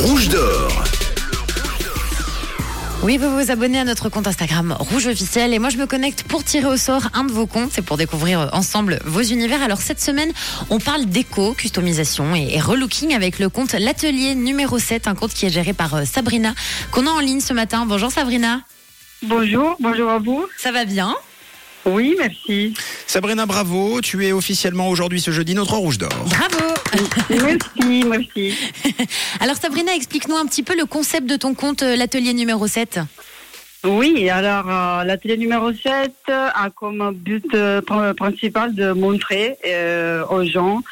rouge d'or. Oui, vous vous abonnez à notre compte Instagram Rouge Officiel et moi je me connecte pour tirer au sort un de vos comptes, c'est pour découvrir euh, ensemble vos univers. Alors cette semaine, on parle déco, customisation et, et relooking avec le compte L'Atelier numéro 7, un compte qui est géré par euh, Sabrina, qu'on a en ligne ce matin. Bonjour Sabrina. Bonjour, bonjour à vous. Ça va bien? Oui, merci. Sabrina, bravo. Tu es officiellement aujourd'hui ce jeudi notre rouge d'or. Bravo Merci, merci. Alors Sabrina, explique-nous un petit peu le concept de ton compte euh, L'Atelier numéro 7. Oui, alors euh, l'atelier numéro 7 a comme but euh, pr- principal de montrer euh, aux gens,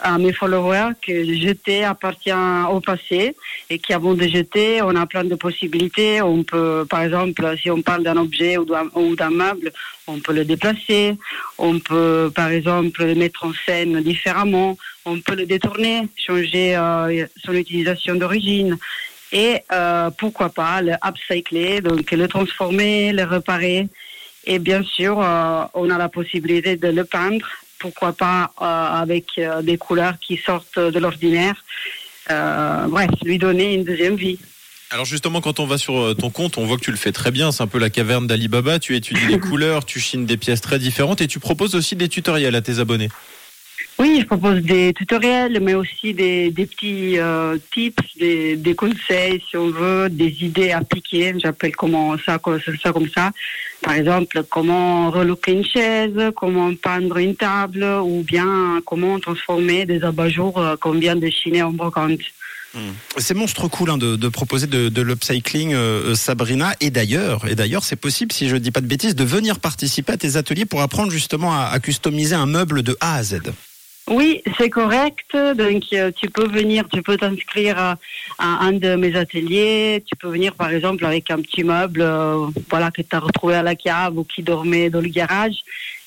à mes followers, que jeter appartient au passé et qu'avant de jeter, on a plein de possibilités. On peut, par exemple, si on parle d'un objet ou d'un meuble, on peut le déplacer. On peut, par exemple, le mettre en scène différemment. On peut le détourner, changer euh, son utilisation d'origine et euh, pourquoi pas le upcycler, donc le transformer, le réparer. Et bien sûr, euh, on a la possibilité de le peindre, pourquoi pas euh, avec euh, des couleurs qui sortent de l'ordinaire. Euh, bref, lui donner une deuxième vie. Alors justement, quand on va sur ton compte, on voit que tu le fais très bien. C'est un peu la caverne d'Alibaba. Tu étudies les couleurs, tu chines des pièces très différentes et tu proposes aussi des tutoriels à tes abonnés. Oui, je propose des tutoriels, mais aussi des, petits euh, tips, des, conseils, si on veut, des idées appliquées. J'appelle comment ça, comme ça. Par exemple, comment relooker une chaise, comment peindre une table, ou bien comment transformer des abat-jours euh, qu'on vient de chiner en brocante. C'est monstre cool hein, de, proposer de, l'upcycling, euh, Sabrina. Et d'ailleurs, et d'ailleurs, c'est possible, si je dis pas de bêtises, de venir participer à tes ateliers pour apprendre justement à customiser un meuble de A à Z. Oui, c'est correct. Donc, euh, tu peux venir, tu peux t'inscrire à, à un de mes ateliers. Tu peux venir, par exemple, avec un petit meuble, euh, voilà, que tu as retrouvé à la cave ou qui dormait dans le garage.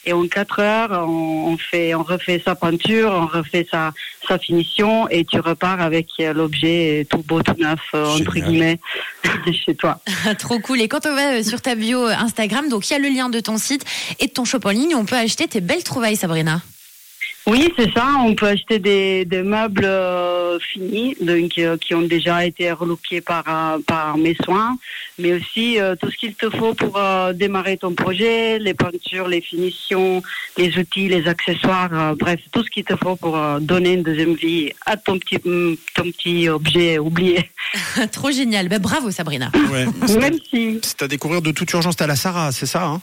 Et en quatre heures, on, on fait, on refait sa peinture, on refait sa, sa finition, et tu repars avec euh, l'objet tout beau, tout neuf, euh, entre Génial. guillemets, chez toi. Trop cool. Et quand on va sur ta bio Instagram, donc il y a le lien de ton site et de ton shop en ligne, on peut acheter tes belles trouvailles Sabrina. Oui, c'est ça. On peut acheter des, des meubles euh, finis, donc euh, qui ont déjà été relookés par euh, par mes soins, mais aussi euh, tout ce qu'il te faut pour euh, démarrer ton projet, les peintures, les finitions, les outils, les accessoires, euh, bref, tout ce qu'il te faut pour euh, donner une deuxième vie à ton petit ton petit objet oublié. Trop génial. Ben, bravo Sabrina. Ouais. C'est à- Merci. c'est à découvrir de toute urgence. T'as la Sarah, c'est ça hein?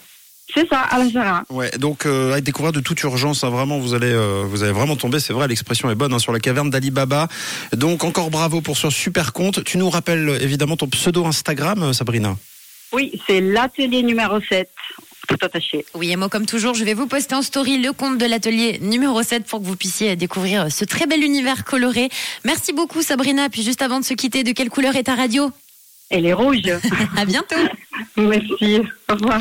C'est ça, à la Sarah. Ouais, donc euh, à découvrir de toute urgence, hein, vraiment, vous allez, euh, vous allez vraiment tomber. C'est vrai, l'expression est bonne hein, sur la caverne d'Alibaba. Donc encore bravo pour ce super compte. Tu nous rappelles évidemment ton pseudo Instagram, euh, Sabrina. Oui, c'est l'atelier numéro 7, tout attaché. Oui, et moi, comme toujours, je vais vous poster en story le compte de l'atelier numéro 7 pour que vous puissiez découvrir ce très bel univers coloré. Merci beaucoup, Sabrina. Puis juste avant de se quitter, de quelle couleur est ta radio? Elle est rouge. À bientôt. Merci. Au revoir.